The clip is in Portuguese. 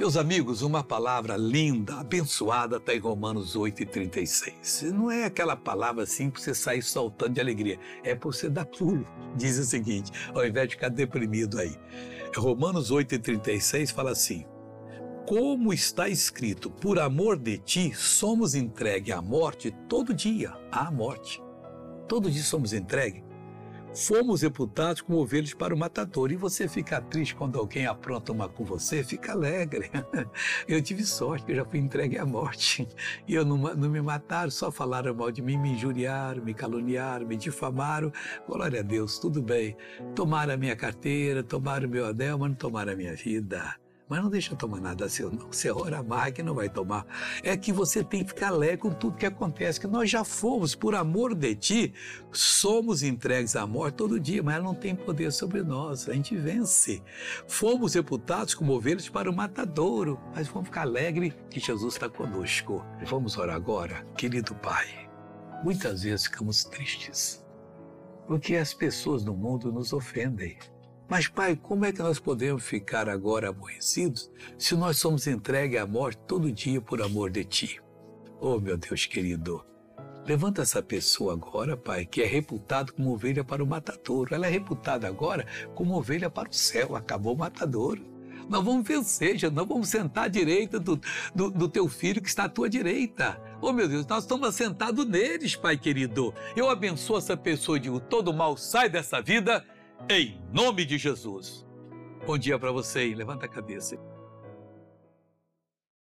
Meus amigos, uma palavra linda, abençoada está em Romanos 8,36. Não é aquela palavra assim para você sair saltando de alegria, é para você dar pulo. Diz o seguinte, ao invés de ficar deprimido aí. Romanos 8,36 fala assim: Como está escrito, por amor de ti somos entregues à morte todo dia, à morte. Todo dia somos entregues Fomos reputados como ovelhas para o matador. E você fica triste quando alguém apronta uma com você? Fica alegre. Eu tive sorte, eu já fui entregue à morte. E eu não, não me mataram, só falaram mal de mim, me injuriaram, me caluniaram, me difamaram. Glória a Deus, tudo bem. Tomaram a minha carteira, tomaram o meu anel, mas não tomaram a minha vida. Mas não deixa tomar nada seu, não. Você ora mais que não vai tomar. É que você tem que ficar alegre com tudo que acontece, que nós já fomos, por amor de ti, somos entregues à morte todo dia, mas ela não tem poder sobre nós. A gente vence. Fomos reputados como ovelhas para o matadouro, mas vamos ficar alegre que Jesus está conosco. Vamos orar agora, querido Pai. Muitas vezes ficamos tristes, porque as pessoas no mundo nos ofendem mas, Pai, como é que nós podemos ficar agora aborrecidos se nós somos entregues à morte todo dia por amor de Ti? Oh, meu Deus querido, levanta essa pessoa agora, Pai, que é reputada como ovelha para o matadouro. Ela é reputada agora como ovelha para o céu. Acabou o matadouro. Nós vamos vencer, já nós vamos sentar à direita do, do, do, teu filho que está à tua direita. Oh meu Deus, nós estamos sentados neles, Pai querido. Eu abençoo essa pessoa e digo: todo mal sai dessa vida em nome de Jesus. Bom dia para você e levanta a cabeça.